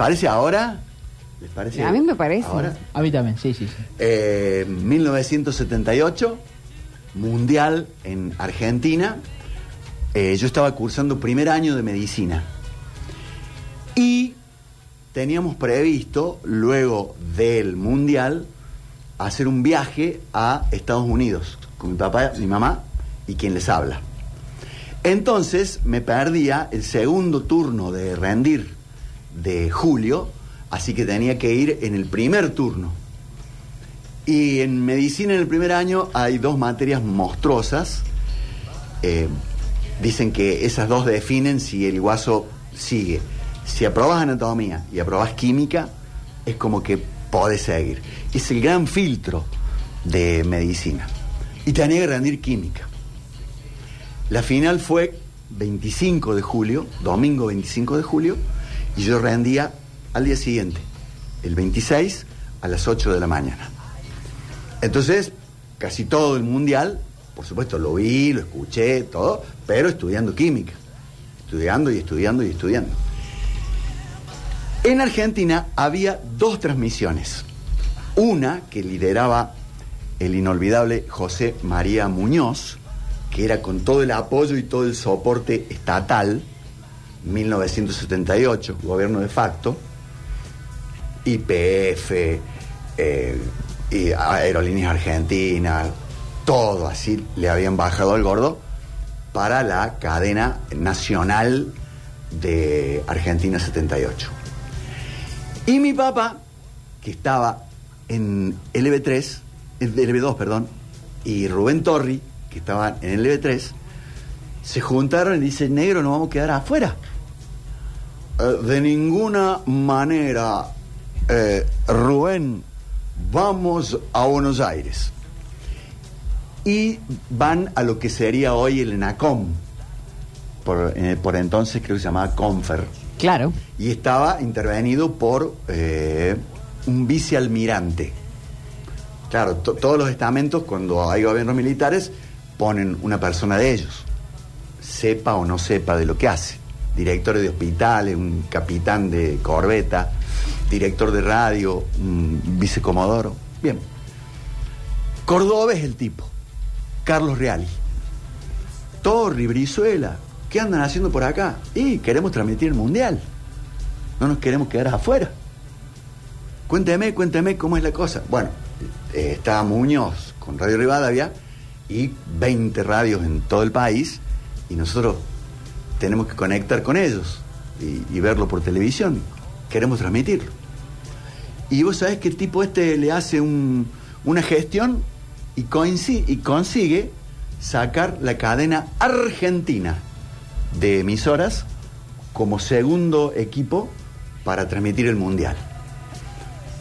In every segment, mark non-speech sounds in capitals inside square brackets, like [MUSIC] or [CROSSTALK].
parece ahora? ¿Les parece? A mí me parece. Ahora. A mí también, sí, sí, sí. Eh, 1978, Mundial en Argentina. Eh, yo estaba cursando primer año de medicina. Y teníamos previsto, luego del Mundial, hacer un viaje a Estados Unidos con mi papá, mi mamá y quien les habla. Entonces me perdía el segundo turno de rendir de julio, así que tenía que ir en el primer turno. Y en medicina en el primer año hay dos materias monstruosas. Eh, dicen que esas dos definen si el guaso sigue. Si aprobas anatomía y aprobas química, es como que podés seguir. Es el gran filtro de medicina. Y tenía que rendir química. La final fue 25 de julio, domingo 25 de julio, y yo rendía al día siguiente, el 26 a las 8 de la mañana. Entonces, casi todo el mundial, por supuesto lo vi, lo escuché, todo, pero estudiando química, estudiando y estudiando y estudiando. En Argentina había dos transmisiones. Una que lideraba el inolvidable José María Muñoz, que era con todo el apoyo y todo el soporte estatal, 1978, gobierno de facto, IPF, eh, Aerolíneas Argentinas, todo así le habían bajado al gordo para la cadena nacional de Argentina 78. Y mi papá, que estaba en LB3, en LB2, perdón, y Rubén Torri, que estaban en el LB3, se juntaron y dicen, negro, nos vamos a quedar afuera. Eh, de ninguna manera, eh, Rubén, vamos a Buenos Aires. Y van a lo que sería hoy el ENACOM. Por, eh, por entonces creo que se llamaba Confer. Claro. Y estaba intervenido por eh, un vicealmirante. Claro, to- todos los estamentos, cuando hay gobiernos militares, ponen una persona de ellos, sepa o no sepa de lo que hace. Director de hospitales, un capitán de corbeta, director de radio, un vicecomodoro. Bien. Córdoba es el tipo, Carlos Reali. Torri, Brizuela, ¿qué andan haciendo por acá? Y queremos transmitir el mundial. No nos queremos quedar afuera. Cuénteme, cuénteme cómo es la cosa. Bueno, eh, está Muñoz con Radio Rivadavia y 20 radios en todo el país y nosotros tenemos que conectar con ellos y, verlo por televisión. Queremos transmitirlo. Y vos sabés que el tipo este le hace un- una gestión y consigue sacar la cadena argentina de emisoras como segundo equipo para transmitir el mundial.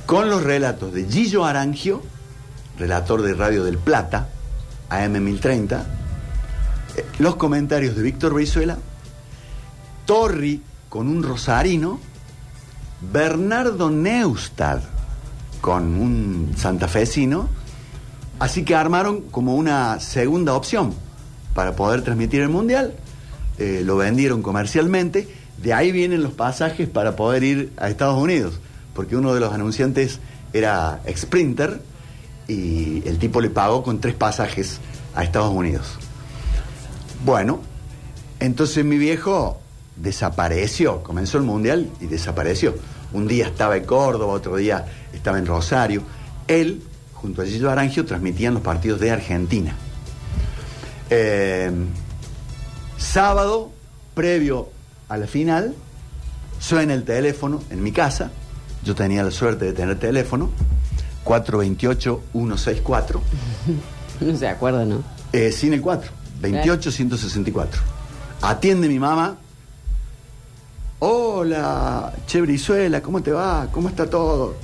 Con los relatos de Gillo Arangio, relator de Radio del Plata, AM 1030, eh, los comentarios de Víctor Brizuela, Torri con un rosarino, Bernardo Neustad con un santafesino, así que armaron como una segunda opción para poder transmitir el mundial, eh, lo vendieron comercialmente, de ahí vienen los pasajes para poder ir a Estados Unidos, porque uno de los anunciantes era Sprinter y el tipo le pagó con tres pasajes a Estados Unidos. Bueno, entonces mi viejo desapareció, comenzó el mundial y desapareció. Un día estaba en Córdoba, otro día estaba en Rosario. Él, junto a Gillo Arangio, transmitían los partidos de Argentina. Eh, sábado, previo a la final, suena el teléfono en mi casa. Yo tenía la suerte de tener teléfono. 428-164. No [LAUGHS] se acuerda, ¿no? Eh, sin el 4, 28-164. Atiende mi mamá. Hola, Che Brizuela, ¿cómo te va? ¿Cómo está todo?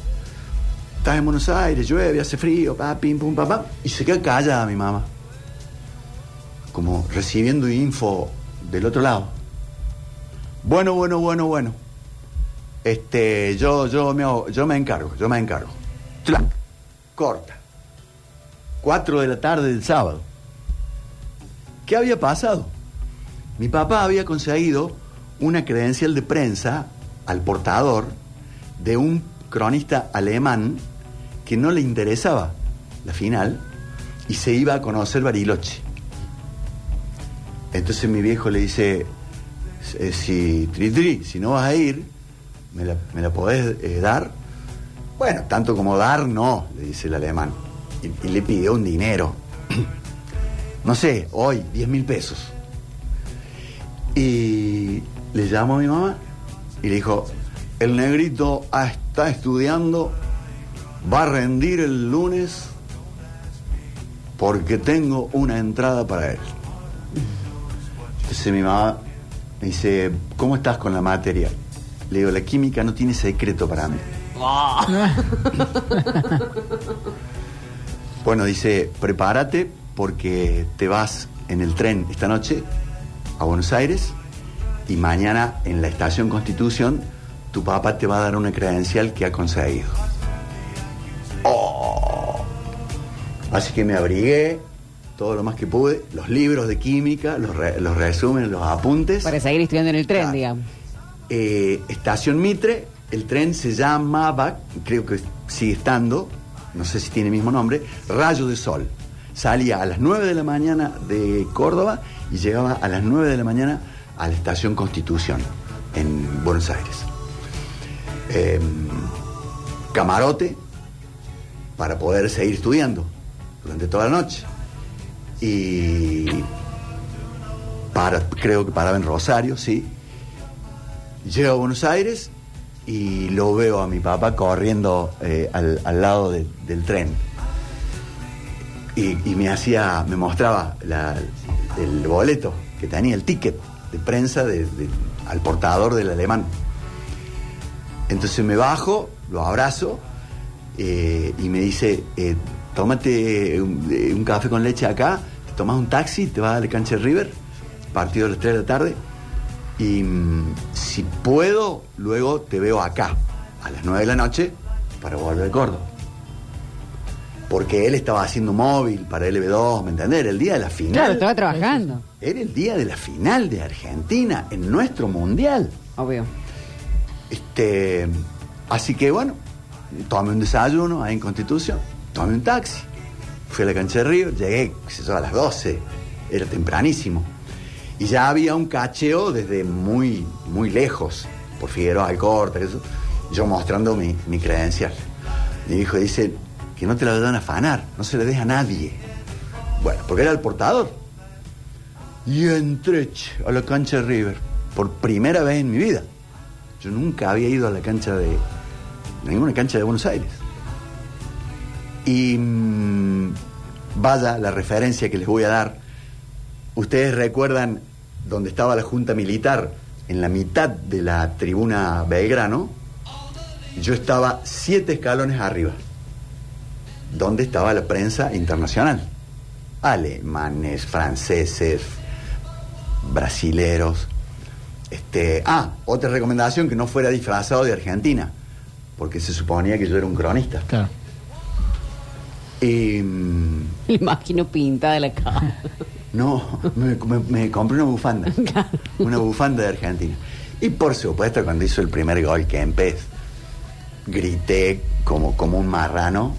Estás en Buenos Aires, llueve, hace frío, pa, pim, pum, pa, pa. Y se queda callada mi mamá. Como recibiendo info del otro lado. Bueno, bueno, bueno, bueno. Este, yo, yo me, yo me encargo, yo me encargo. Tlac, corta. 4 de la tarde del sábado. ¿Qué había pasado? Mi papá había conseguido una credencial de prensa al portador de un cronista alemán que no le interesaba la final y se iba a conocer Bariloche. Entonces mi viejo le dice, eh, si Tri si no vas a ir, ¿me la, me podés eh, dar? Bueno, tanto como dar, no, le dice el alemán. Y, y le pidió un dinero. [CLEARS THROAT] no sé, hoy, 10 mil pesos. Y le llamó a mi mamá y le dijo, el negrito ah, está estudiando, va a rendir el lunes porque tengo una entrada para él. Entonces mi mamá me dice, ¿cómo estás con la materia? Le digo, la química no tiene secreto para mí. [LAUGHS] Bueno, dice, prepárate porque te vas en el tren esta noche a Buenos Aires y mañana en la estación Constitución tu papá te va a dar una credencial que ha conseguido. Oh. Así que me abrigué todo lo más que pude, los libros de química, los, re- los resúmenes, los apuntes. Para seguir estudiando en el tren, digamos. Eh, estación Mitre, el tren se llamaba, creo que sigue estando, no sé si tiene el mismo nombre, Rayo de Sol. Salía a las 9 de la mañana de Córdoba y llegaba a las 9 de la mañana a la estación Constitución, en Buenos Aires. Eh, camarote para poder seguir estudiando durante toda la noche. Y creo que paraba en Rosario, sí. Llego a Buenos Aires y lo veo a mi papá corriendo eh, al, lado de- del tren. Y, me hacía, me mostraba el boleto que tenía, el ticket prensa al portador del alemán. Entonces me bajo, lo abrazo eh, y me dice, eh, tómate un, eh, un café con leche acá, te tomas un taxi, te vas a la cancha de River, partido a las 3 de la tarde, y mm, si puedo, luego te veo acá, a las 9 de la noche, para volver a Córdoba. Porque él estaba haciendo móvil para LB2, ¿me entendés? Era el día de la final. Claro, estaba trabajando. Era el día de la final de Argentina en nuestro mundial. Obvio. Este, así que bueno, tomé un desayuno ahí en Constitución, tomé un taxi, fui a la cancha de Río, llegué qué sé yo, a las 12, era tempranísimo. Y ya había un cacheo desde muy, muy lejos, por Figueroa Alcorta, eso, yo mostrando mi, mi credencial. Mi hijo dice que no te la a afanar, no se le deja a nadie. Bueno, porque era el portador. Y entré a la cancha de River, por primera vez en mi vida. Yo nunca había ido a la cancha de. ninguna cancha de Buenos Aires. Y mm, vaya la referencia que les voy a dar. Ustedes recuerdan donde estaba la Junta Militar, en la mitad de la tribuna Belgrano. Yo estaba siete escalones arriba, donde estaba la prensa internacional. Alemanes, franceses, brasileros. Este, ah, otra recomendación que no fuera disfrazado de Argentina, porque se suponía que yo era un cronista. Claro. Y mm, Me imagino pintada la cara. no, me, me- me compré una bufanda, [LAUGHS] una bufanda de Argentina. Y por supuesto, cuando hizo el primer gol que empecé, grité como, como un marrano.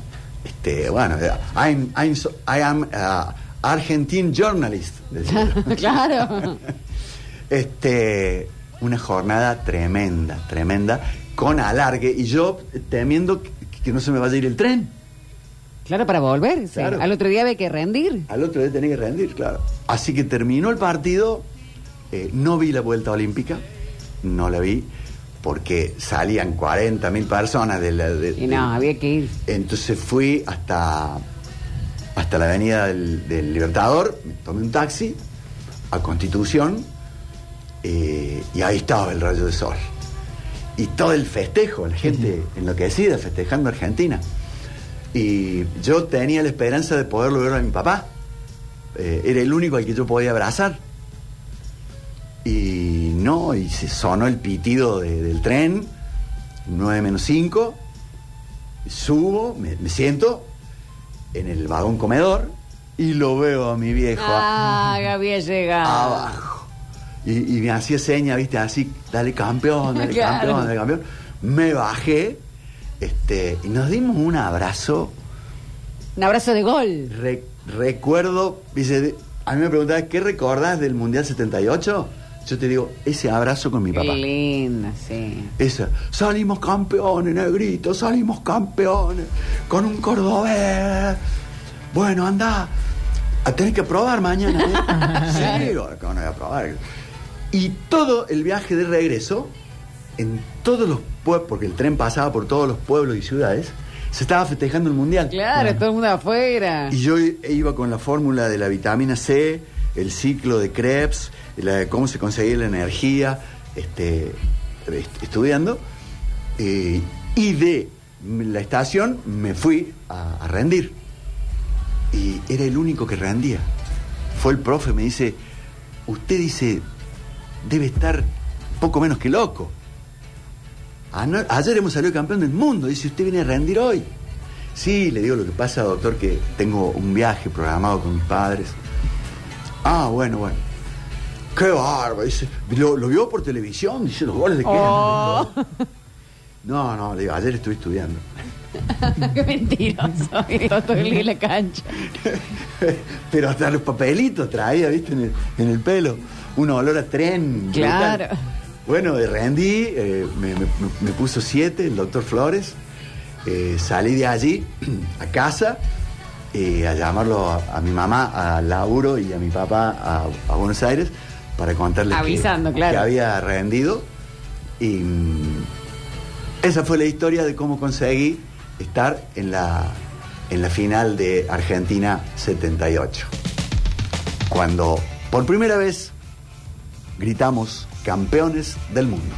Este, bueno, I'm, I'm so- I am uh, Argentine journalist. decía [LAUGHS] claro. [LAUGHS] Este, una jornada tremenda, tremenda, con alargue y yo temiendo que, que no se me vaya a ir el tren. Claro, para volver. sí. Al otro día había que rendir. Al otro día tenía que rendir, claro. Así que terminó el partido, eh, no vi la vuelta olímpica, no la vi, porque salían 40 mil personas de la... de- Y no, de- había que ir. Entonces fui hasta, hasta la avenida del, del Libertador, me tomé un taxi a Constitución eh, y ahí estaba el rayo de sol. Y todo el festejo, la gente enloquecida festejando a Argentina. Y yo tenía la esperanza de poderlo ver a mi papá. Eh, era el único al que yo podía abrazar. Y se sonó el pitido de- del tren, 9 menos 5, subo, me, me siento en el vagón comedor y lo veo a mi viejo Ah, que había llegado. abajo. Y, y me hacía seña, viste, así, dale campeón, dale [LAUGHS] Claro. campeón, dale campeón. me bajé este, y nos dimos un abrazo. Un abrazo de gol. Re- recuerdo, dice, a mí me preguntabas, ¿qué recordás del Mundial 78? Yo te digo, ese abrazo con mi Qué papá. linda, sí. Esa, salimos campeones, negrito, salimos campeones, con un cordobés. Bueno, anda, a tener que probar mañana. ¿eh? [LAUGHS] sí, que van a probar. Y todo el viaje de regreso, en todos los pueblos, porque el tren pasaba por todos los pueblos y ciudades, se estaba festejando el mundial. Claro, todo el mundo afuera. Y yo iba con la fórmula de la vitamina C, el ciclo de Krebs, la cómo se conseguía la energía, este, est- estudiando. eh, y de la estación me fui a, rendir. Y era el único que rendía. Fue el profe, me dice, usted dice, debe estar poco menos que loco. Ayer hemos salido campeón del mundo, dice, usted viene a rendir hoy. Sí, le digo lo que pasa, doctor, que tengo un viaje programado con mis padres. Ah, bueno, bueno. Qué bárbaro, dice. ¿Lo, lo vio por televisión? Dice, los goles de qué. Oh. [LAUGHS] No, no, le digo, ayer estuve estudiando. [LAUGHS] Qué mentiroso. [LAUGHS] Todo en la cancha. Pero hasta los papelitos traía, viste, en el, en el pelo. Un olor a tren. Claro. brutal. Bueno, rendí, eh, me, me- me puso siete, el doctor Flores. Eh, salí de allí [CLEARS THROAT] a casa eh, a llamarlo a, a mi mamá a laburo y a mi papá a, a Buenos Aires para contarles que- Avisando, claro. que había rendido. Y mm, esa fue la historia de cómo conseguí estar en la, en la final de Argentina 78. Cuando por primera vez gritamos campeones del mundo.